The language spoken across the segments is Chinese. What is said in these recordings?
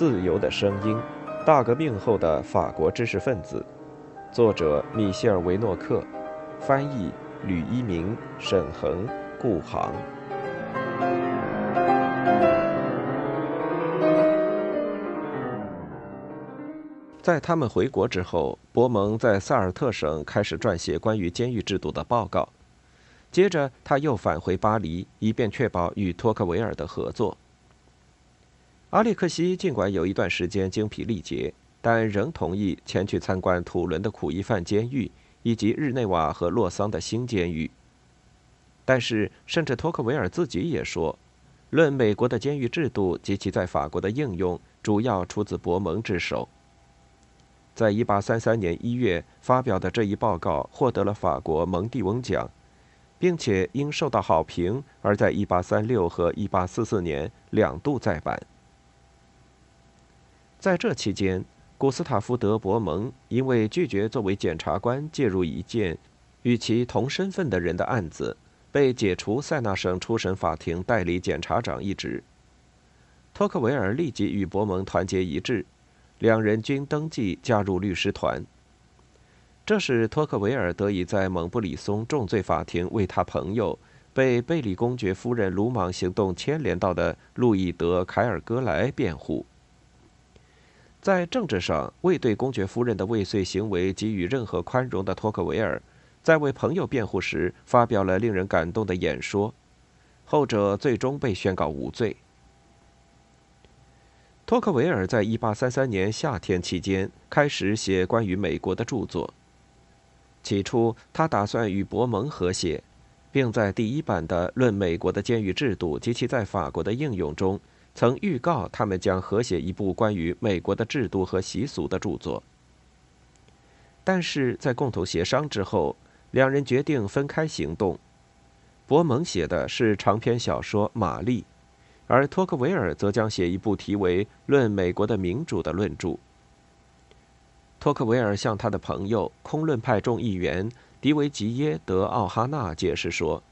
自由的声音》，大革命后的法国知识分子，作者米歇尔·维诺克，翻译吕一鸣、沈恒、顾航。在他们回国之后，伯蒙在萨尔特省开始撰写关于监狱制度的报告。接着，他又返回巴黎，以便确保与托克维尔的合作。阿列克西尽管有一段时间精疲力竭，但仍同意前去参观土伦的苦役犯监狱以及日内瓦和洛桑的新监狱。但是，甚至托克维尔自己也说，论美国的监狱制度及其在法国的应用，主要出自伯蒙之手。在1833年1月发表的这一报告获得了法国蒙蒂翁奖。并且因受到好评，而在1836和1844年两度再版。在这期间，古斯塔夫·德·伯蒙因为拒绝作为检察官介入一件与其同身份的人的案子，被解除塞纳省初审法庭代理检察长一职。托克维尔立即与伯蒙团结一致，两人均登记加入律师团。这使托克维尔得以在蒙布里松重罪法庭为他朋友、被贝里公爵夫人鲁莽行动牵连到的路易德·凯尔戈莱辩护。在政治上未对公爵夫人的未遂行为给予任何宽容的托克维尔，在为朋友辩护时发表了令人感动的演说，后者最终被宣告无罪。托克维尔在1833年夏天期间开始写关于美国的著作。起初，他打算与伯蒙合写，并在第一版的《论美国的监狱制度及其在法国的应用》中，曾预告他们将合写一部关于美国的制度和习俗的著作。但是在共同协商之后，两人决定分开行动。伯蒙写的是长篇小说《玛丽》，而托克维尔则将写一部题为《论美国的民主》的论著。托克维尔向他的朋友空论派众议员迪维吉耶·德奥哈纳解释说，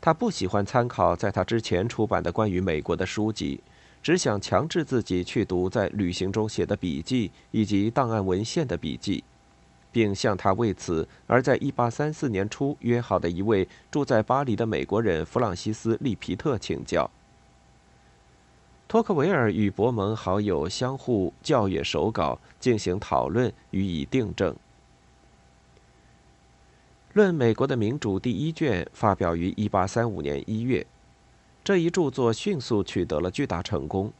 他不喜欢参考在他之前出版的关于美国的书籍，只想强制自己去读在旅行中写的笔记以及档案文献的笔记，并向他为此而在1834年初约好的一位住在巴黎的美国人弗朗西斯·利皮特请教。托克维尔与伯蒙好友相互校阅手稿，进行讨论，予以订正。《论美国的民主》第一卷发表于1835年1月，这一著作迅速取得了巨大成功。《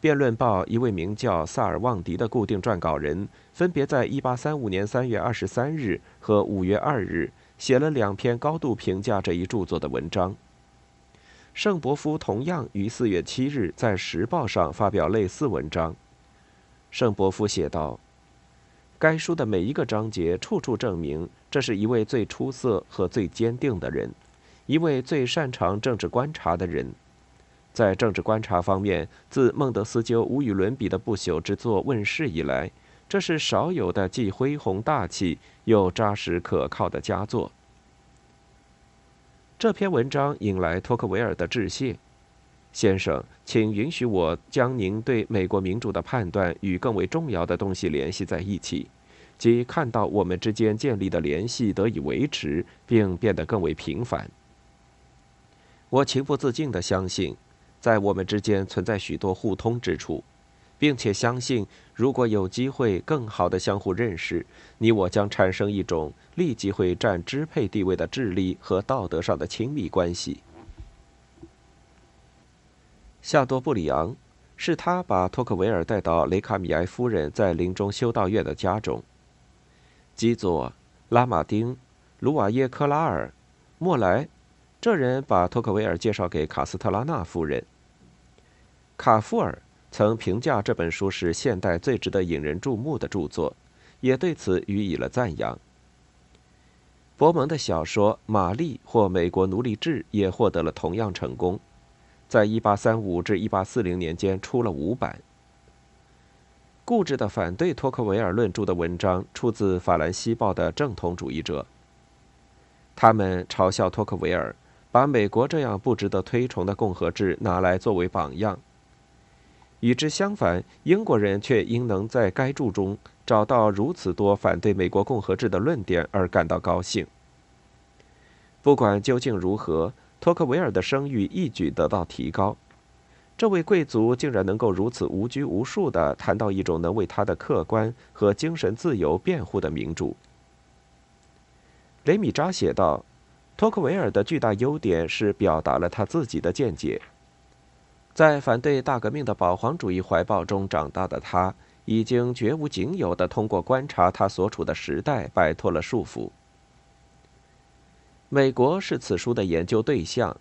辩论报》一位名叫萨尔旺迪的固定撰稿人，分别在1835年3月23日和5月2日写了两篇高度评价这一著作的文章。圣伯夫同样于四月七日在《时报》上发表类似文章。圣伯夫写道：“该书的每一个章节处处证明，这是一位最出色和最坚定的人，一位最擅长政治观察的人。在政治观察方面，自孟德斯鸠无与伦比的不朽之作问世以来，这是少有的既恢宏大气又扎实可靠的佳作。”这篇文章引来托克维尔的致谢，先生，请允许我将您对美国民主的判断与更为重要的东西联系在一起，即看到我们之间建立的联系得以维持并变得更为频繁。我情不自禁地相信，在我们之间存在许多互通之处。并且相信，如果有机会更好的相互认识，你我将产生一种立即会占支配地位的智力和道德上的亲密关系。夏多布里昂是他把托克维尔带到雷卡米埃夫人在林中修道院的家中。基佐、拉马丁、卢瓦耶克拉尔、莫莱，这人把托克维尔介绍给卡斯特拉纳夫人。卡夫尔。曾评价这本书是现代最值得引人注目的著作，也对此予以了赞扬。伯蒙的小说《玛丽》或《美国奴隶制》也获得了同样成功，在1835至1840年间出了五版。固执的反对托克维尔论著的文章出自《法兰西报》的正统主义者，他们嘲笑托克维尔把美国这样不值得推崇的共和制拿来作为榜样。与之相反，英国人却因能在该著中找到如此多反对美国共和制的论点而感到高兴。不管究竟如何，托克维尔的声誉一举得到提高。这位贵族竟然能够如此无拘无束地谈到一种能为他的客观和精神自由辩护的民主。雷米扎写道：“托克维尔的巨大优点是表达了他自己的见解。”在反对大革命的保皇主义怀抱中长大的他，已经绝无仅有的通过观察他所处的时代摆脱了束缚。美国是此书的研究对象，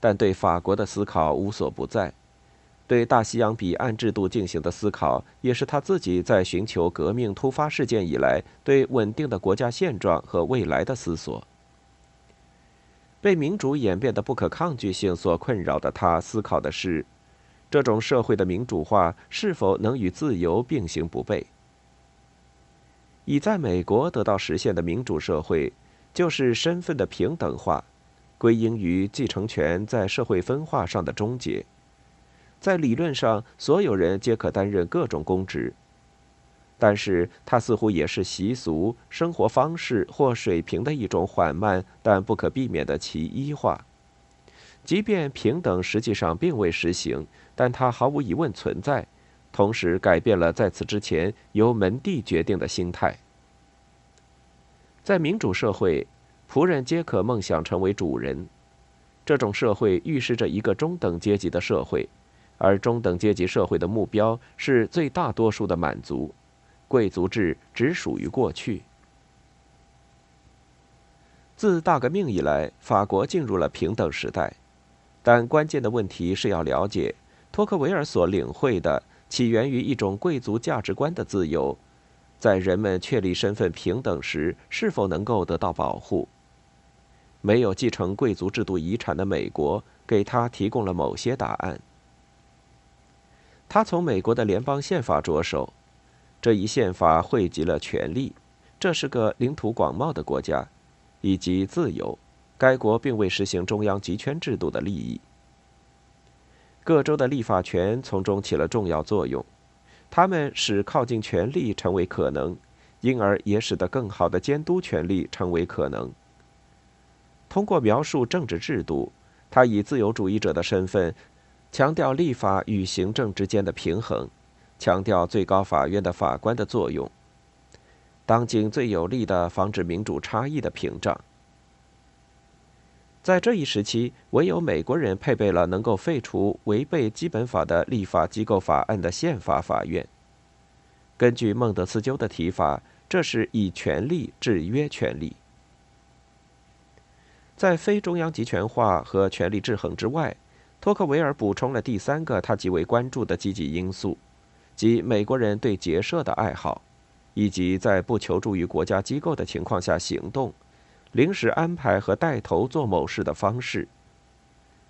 但对法国的思考无所不在。对大西洋彼岸制度进行的思考，也是他自己在寻求革命突发事件以来对稳定的国家现状和未来的思索。被民主演变的不可抗拒性所困扰的他，思考的是。这种社会的民主化是否能与自由并行不悖？已在美国得到实现的民主社会，就是身份的平等化，归因于继承权在社会分化上的终结。在理论上，所有人皆可担任各种公职，但是它似乎也是习俗、生活方式或水平的一种缓慢但不可避免的其一化。即便平等实际上并未实行。但它毫无疑问存在，同时改变了在此之前由门第决定的心态。在民主社会，仆人皆可梦想成为主人。这种社会预示着一个中等阶级的社会，而中等阶级社会的目标是最大多数的满足。贵族制只属于过去。自大革命以来，法国进入了平等时代，但关键的问题是要了解。托克维尔所领会的起源于一种贵族价值观的自由，在人们确立身份平等时，是否能够得到保护？没有继承贵族制度遗产的美国，给他提供了某些答案。他从美国的联邦宪法着手，这一宪法汇集了权力，这是个领土广袤的国家，以及自由。该国并未实行中央集权制度的利益。各州的立法权从中起了重要作用，他们使靠近权力成为可能，因而也使得更好的监督权力成为可能。通过描述政治制度，他以自由主义者的身份，强调立法与行政之间的平衡，强调最高法院的法官的作用，当今最有力的防止民主差异的屏障。在这一时期，唯有美国人配备了能够废除违背基本法的立法机构法案的宪法法院。根据孟德斯鸠的提法，这是以权力制约权力。在非中央集权化和权力制衡之外，托克维尔补充了第三个他极为关注的积极因素，即美国人对结社的爱好，以及在不求助于国家机构的情况下行动。临时安排和带头做某事的方式。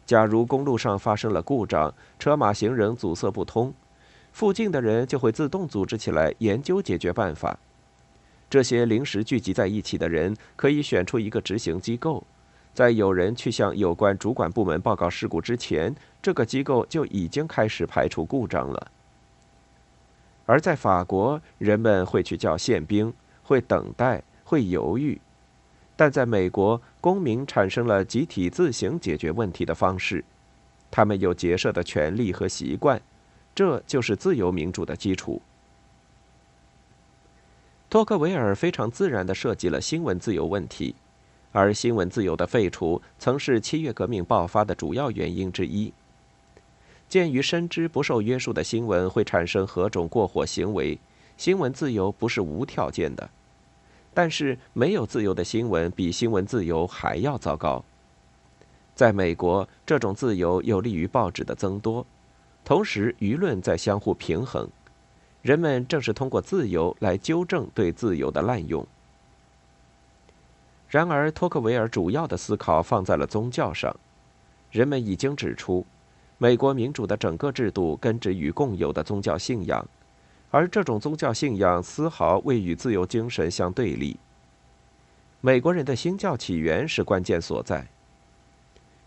假如公路上发生了故障，车马行人阻塞不通，附近的人就会自动组织起来研究解决办法。这些临时聚集在一起的人可以选出一个执行机构，在有人去向有关主管部门报告事故之前，这个机构就已经开始排除故障了。而在法国，人们会去叫宪兵，会等待，会犹豫。但在美国，公民产生了集体自行解决问题的方式，他们有结社的权利和习惯，这就是自由民主的基础。托克维尔非常自然地设计了新闻自由问题，而新闻自由的废除曾是七月革命爆发的主要原因之一。鉴于深知不受约束的新闻会产生何种过火行为，新闻自由不是无条件的。但是，没有自由的新闻比新闻自由还要糟糕。在美国，这种自由有利于报纸的增多，同时舆论在相互平衡。人们正是通过自由来纠正对自由的滥用。然而，托克维尔主要的思考放在了宗教上。人们已经指出，美国民主的整个制度根植于共有的宗教信仰。而这种宗教信仰丝毫未与自由精神相对立。美国人的新教起源是关键所在。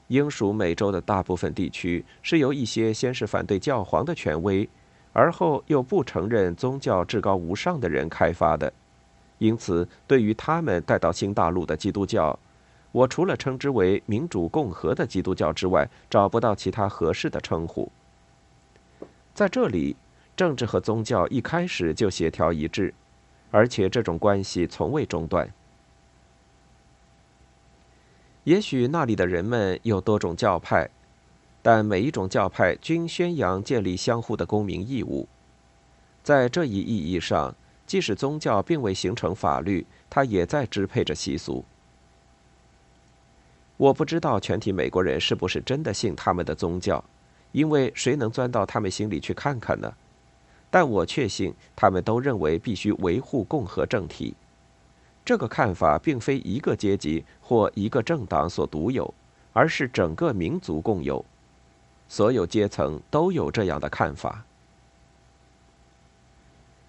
英属美洲的大部分地区是由一些先是反对教皇的权威，而后又不承认宗教至高无上的人开发的。因此，对于他们带到新大陆的基督教，我除了称之为民主共和的基督教之外，找不到其他合适的称呼。在这里，政治和宗教一开始就协调一致，而且这种关系从未中断。也许那里的人们有多种教派，但每一种教派均宣扬建立相互的公民义务。在这一意义上，即使宗教并未形成法律，它也在支配着习俗。我不知道全体美国人是不是真的信他们的宗教，因为谁能钻到他们心里去看看呢？但我确信，他们都认为必须维护共和政体。这个看法并非一个阶级或一个政党所独有，而是整个民族共有。所有阶层都有这样的看法。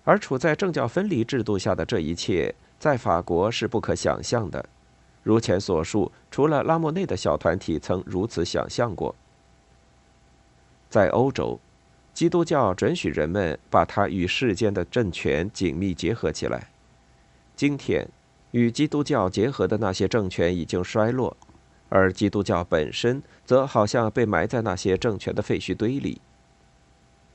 而处在政教分离制度下的这一切，在法国是不可想象的。如前所述，除了拉莫内的小团体曾如此想象过，在欧洲，基督教准许人们把它与世间的政权紧密结合起来。今天，与基督教结合的那些政权已经衰落，而基督教本身则好像被埋在那些政权的废墟堆里。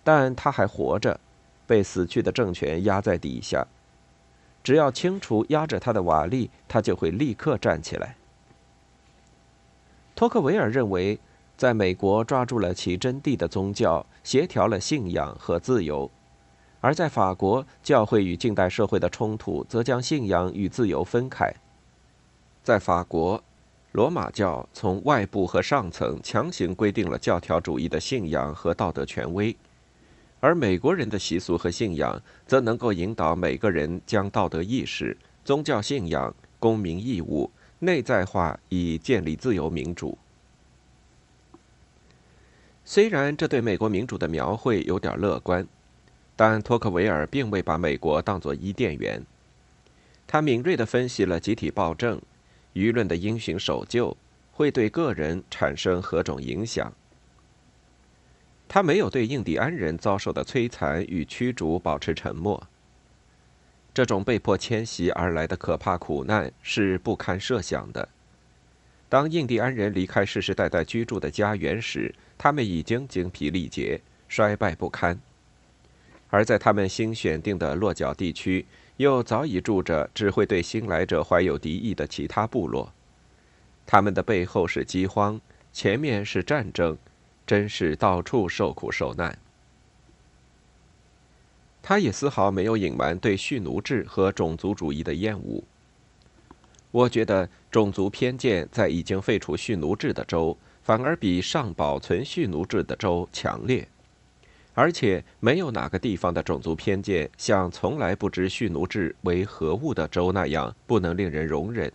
但它还活着，被死去的政权压在底下。只要清除压着他的瓦砾，他就会立刻站起来。托克维尔认为，在美国抓住了其真谛的宗教，协调了信仰和自由；而在法国，教会与近代社会的冲突则将信仰与自由分开。在法国，罗马教从外部和上层强行规定了教条主义的信仰和道德权威。而美国人的习俗和信仰，则能够引导每个人将道德意识、宗教信仰、公民义务内在化，以建立自由民主。虽然这对美国民主的描绘有点乐观，但托克维尔并未把美国当作伊甸园。他敏锐地分析了集体暴政、舆论的因循守旧会对个人产生何种影响。他没有对印第安人遭受的摧残与驱逐保持沉默。这种被迫迁徙而来的可怕苦难是不堪设想的。当印第安人离开世世代代居住的家园时，他们已经精疲力竭、衰败不堪；而在他们新选定的落脚地区，又早已住着只会对新来者怀有敌意的其他部落。他们的背后是饥荒，前面是战争。真是到处受苦受难。他也丝毫没有隐瞒对蓄奴制和种族主义的厌恶。我觉得种族偏见在已经废除蓄奴制的州，反而比尚保存蓄奴制的州强烈，而且没有哪个地方的种族偏见像从来不知蓄奴制为何物的州那样不能令人容忍。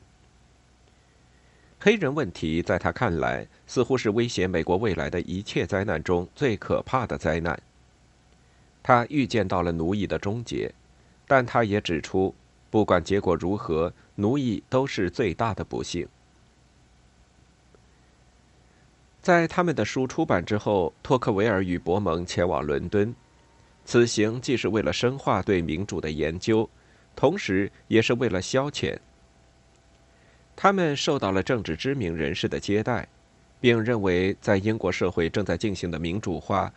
黑人问题在他看来，似乎是威胁美国未来的一切灾难中最可怕的灾难。他预见到了奴役的终结，但他也指出，不管结果如何，奴役都是最大的不幸。在他们的书出版之后，托克维尔与伯蒙前往伦敦，此行既是为了深化对民主的研究，同时也是为了消遣。他们受到了政治知名人士的接待，并认为在英国社会正在进行的民主化，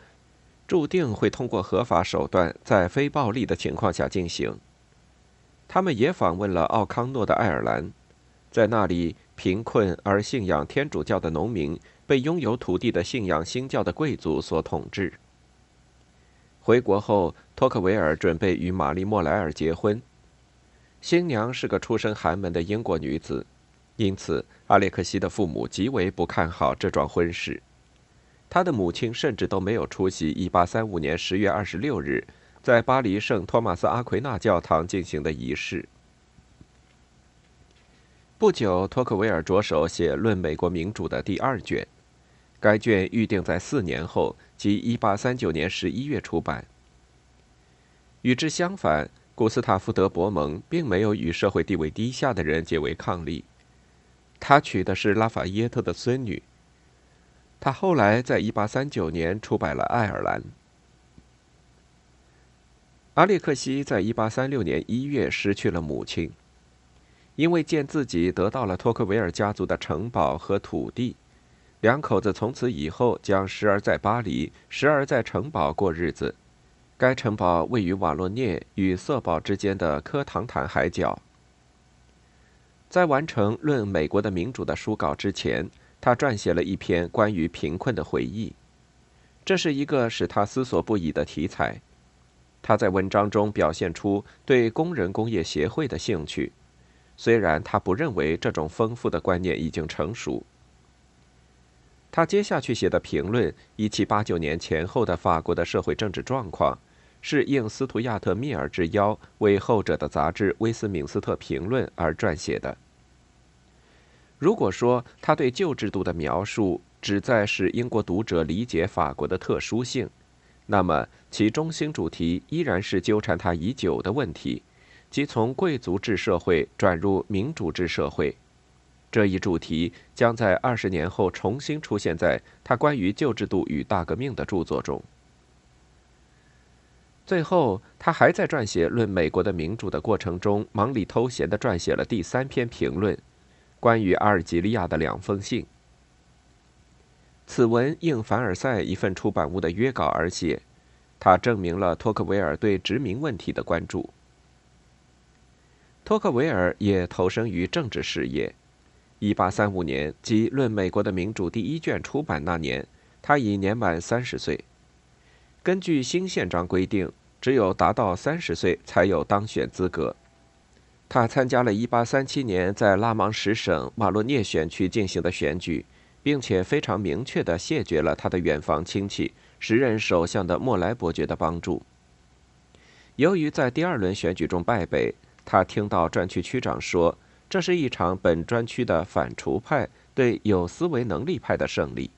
注定会通过合法手段，在非暴力的情况下进行。他们也访问了奥康诺的爱尔兰，在那里，贫困而信仰天主教的农民被拥有土地的信仰新教的贵族所统治。回国后，托克维尔准备与玛丽莫莱尔结婚，新娘是个出身寒门的英国女子。因此，阿列克西的父母极为不看好这桩婚事。他的母亲甚至都没有出席1835年10月26日在巴黎圣托马斯阿奎那教堂进行的仪式。不久，托克维尔着手写《论美国民主》的第二卷，该卷预定在四年后，即1839年11月出版。与之相反，古斯塔夫·德·伯蒙并没有与社会地位低下的人结为伉俪。他娶的是拉法耶特的孙女。他后来在1839年出版了《爱尔兰》。阿列克西在1836年1月失去了母亲，因为见自己得到了托克维尔家族的城堡和土地，两口子从此以后将时而在巴黎，时而在城堡过日子。该城堡位于瓦洛涅与瑟堡之间的科唐坦海角。在完成《论美国的民主》的书稿之前，他撰写了一篇关于贫困的回忆，这是一个使他思索不已的题材。他在文章中表现出对工人工业协会的兴趣，虽然他不认为这种丰富的观念已经成熟。他接下去写的评论1789年前后的法国的社会政治状况，是应斯图亚特·密尔之邀为后者的杂志《威斯敏斯特评论》而撰写的。如果说他对旧制度的描述旨在使英国读者理解法国的特殊性，那么，其中心主题依然是纠缠他已久的问题，即从贵族制社会转入民主制社会。这一主题将在二十年后重新出现在他关于旧制度与大革命的著作中。最后，他还在撰写《论美国的民主》的过程中，忙里偷闲地撰写了第三篇评论，关于阿尔及利亚的两封信。此文应凡尔赛一份出版物的约稿而写，它证明了托克维尔对殖民问题的关注。托克维尔也投身于政治事业。1835年，即《论美国的民主》第一卷出版那年，他已年满三十岁。根据新宪章规定，只有达到三十岁才有当选资格。他参加了1837年在拉芒什省马洛涅选区进行的选举。并且非常明确地谢绝了他的远房亲戚时任首相的莫莱伯爵的帮助。由于在第二轮选举中败北，他听到专区区长说，这是一场本专区的反刍派对有思维能力派的胜利。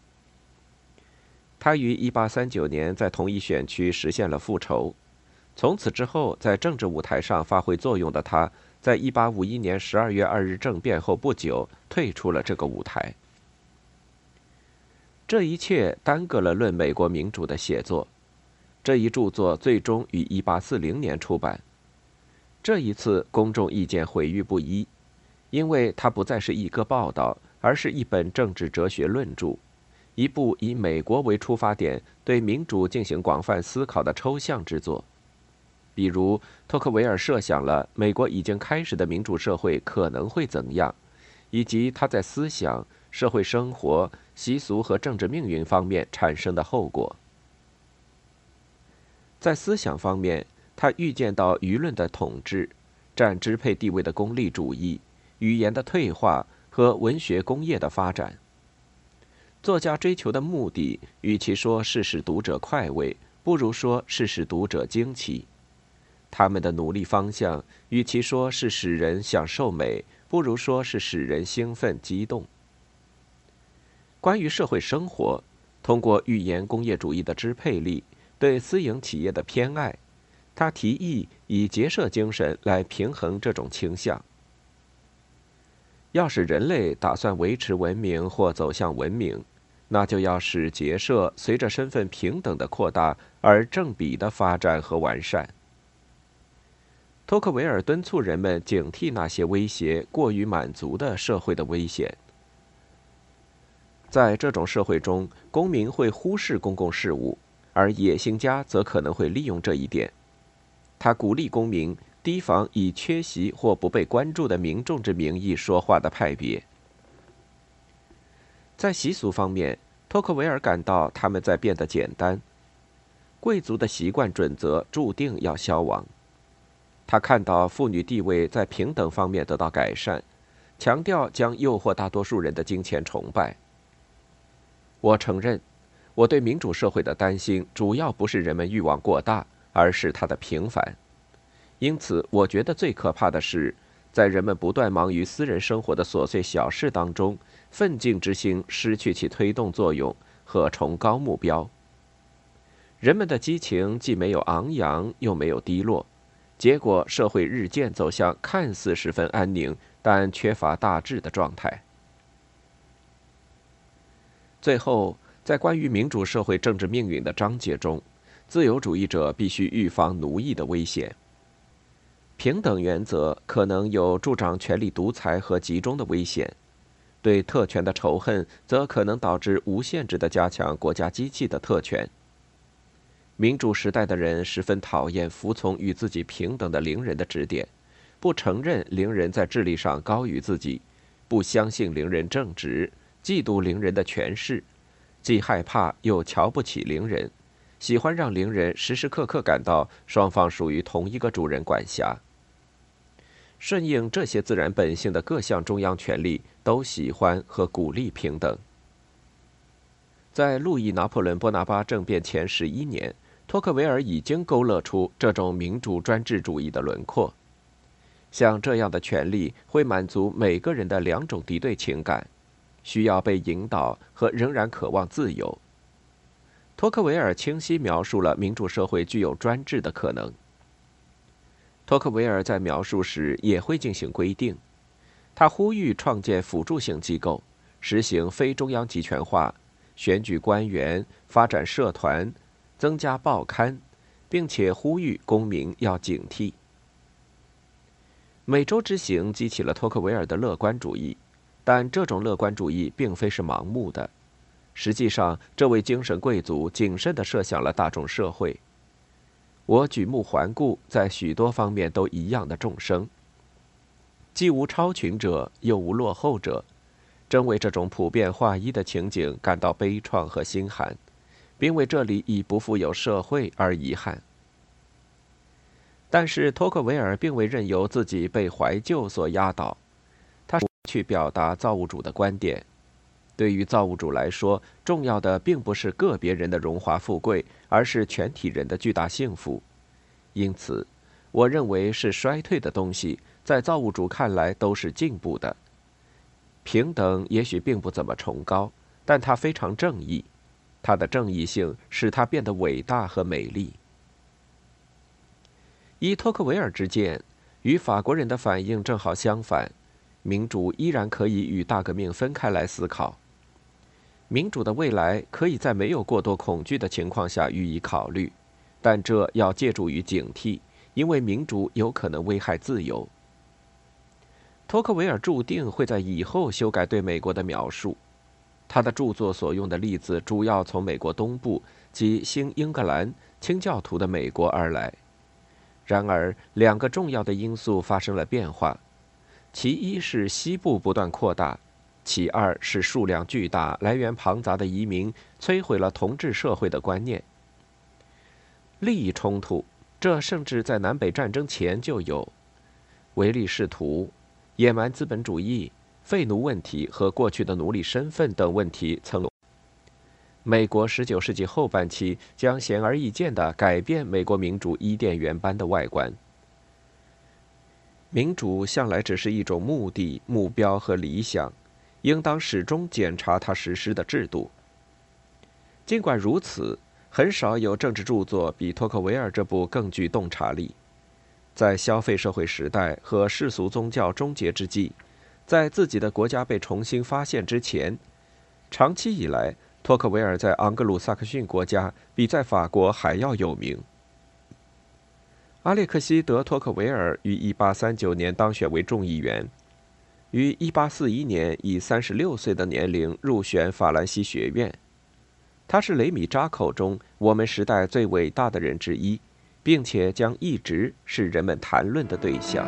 他于1839年在同一选区实现了复仇。从此之后，在政治舞台上发挥作用的他，在1851年12月2日政变后不久退出了这个舞台。这一切耽搁了《论美国民主》的写作。这一著作最终于1840年出版。这一次公众意见毁誉不一，因为它不再是一个报道，而是一本政治哲学论著，一部以美国为出发点对民主进行广泛思考的抽象之作。比如，托克维尔设想了美国已经开始的民主社会可能会怎样，以及他在思想。社会生活、习俗和政治命运方面产生的后果。在思想方面，他预见到舆论的统治、占支配地位的功利主义、语言的退化和文学工业的发展。作家追求的目的，与其说是使读者快慰，不如说是使读者惊奇；他们的努力方向，与其说是使人享受美，不如说是使人兴奋激动。关于社会生活，通过预言工业主义的支配力对私营企业的偏爱，他提议以结社精神来平衡这种倾向。要使人类打算维持文明或走向文明，那就要使结社随着身份平等的扩大而正比的发展和完善。托克维尔敦促人们警惕那些威胁过于满足的社会的危险。在这种社会中，公民会忽视公共事务，而野心家则可能会利用这一点。他鼓励公民提防以缺席或不被关注的民众之名义说话的派别。在习俗方面，托克维尔感到他们在变得简单，贵族的习惯准则注定要消亡。他看到妇女地位在平等方面得到改善，强调将诱惑大多数人的金钱崇拜。我承认，我对民主社会的担心主要不是人们欲望过大，而是它的平凡。因此，我觉得最可怕的是，在人们不断忙于私人生活的琐碎小事当中，奋进之心失去其推动作用和崇高目标。人们的激情既没有昂扬，又没有低落，结果社会日渐走向看似十分安宁，但缺乏大志的状态。最后，在关于民主社会政治命运的章节中，自由主义者必须预防奴役的危险。平等原则可能有助长权力独裁和集中的危险，对特权的仇恨则可能导致无限制的加强国家机器的特权。民主时代的人十分讨厌服从与自己平等的邻人的指点，不承认邻人在智力上高于自己，不相信邻人正直，嫉妒邻人的权势，既害怕又瞧不起邻人。喜欢让邻人时时刻刻感到双方属于同一个主人管辖。顺应这些自然本性的各项中央权力都喜欢和鼓励平等。在路易拿破仑波拿巴政变前十一年，托克维尔已经勾勒出这种民主专制主义的轮廓。像这样的权利会满足每个人的两种敌对情感：需要被引导和仍然渴望自由。托克维尔清晰描述了民主社会具有专制的可能。托克维尔在描述时也会进行规定，他呼吁创建辅助性机构，实行非中央集权化，选举官员，发展社团，增加报刊，并且呼吁公民要警惕。美洲之行激起了托克维尔的乐观主义，但这种乐观主义并非是盲目的。实际上，这位精神贵族谨慎地设想了大众社会。我举目环顾，在许多方面都一样的众生，既无超群者，又无落后者，真为这种普遍化一的情景感到悲怆和心寒，并为这里已不复有社会而遗憾。但是托克维尔并未任由自己被怀旧所压倒，他去表达造物主的观点。对于造物主来说，重要的并不是个别人的荣华富贵，而是全体人的巨大幸福。因此，我认为是衰退的东西，在造物主看来都是进步的。平等也许并不怎么崇高，但它非常正义，它的正义性使它变得伟大和美丽。依托克维尔之见，与法国人的反应正好相反，民主依然可以与大革命分开来思考。民主的未来可以在没有过多恐惧的情况下予以考虑，但这要借助于警惕，因为民主有可能危害自由。托克维尔注定会在以后修改对美国的描述，他的著作所用的例子主要从美国东部及新英格兰清教徒的美国而来。然而，两个重要的因素发生了变化，其一是西部不断扩大。其二是数量巨大、来源庞杂的移民摧毁了同治社会的观念。利益冲突，这甚至在南北战争前就有。唯利是图、野蛮资本主义、废奴问题和过去的奴隶身份等问题曾。美国十九世纪后半期将显而易见地改变美国民主伊甸园般的外观。民主向来只是一种目的、目标和理想。应当始终检查它实施的制度。尽管如此，很少有政治著作比托克维尔这部更具洞察力。在消费社会时代和世俗宗教终结之际，在自己的国家被重新发现之前，长期以来，托克维尔在昂格鲁萨克逊国家比在法国还要有名。阿列克西德·托克维尔于1839年当选为众议员。于1841年以36岁的年龄入选法兰西学院，他是雷米扎口中我们时代最伟大的人之一，并且将一直是人们谈论的对象。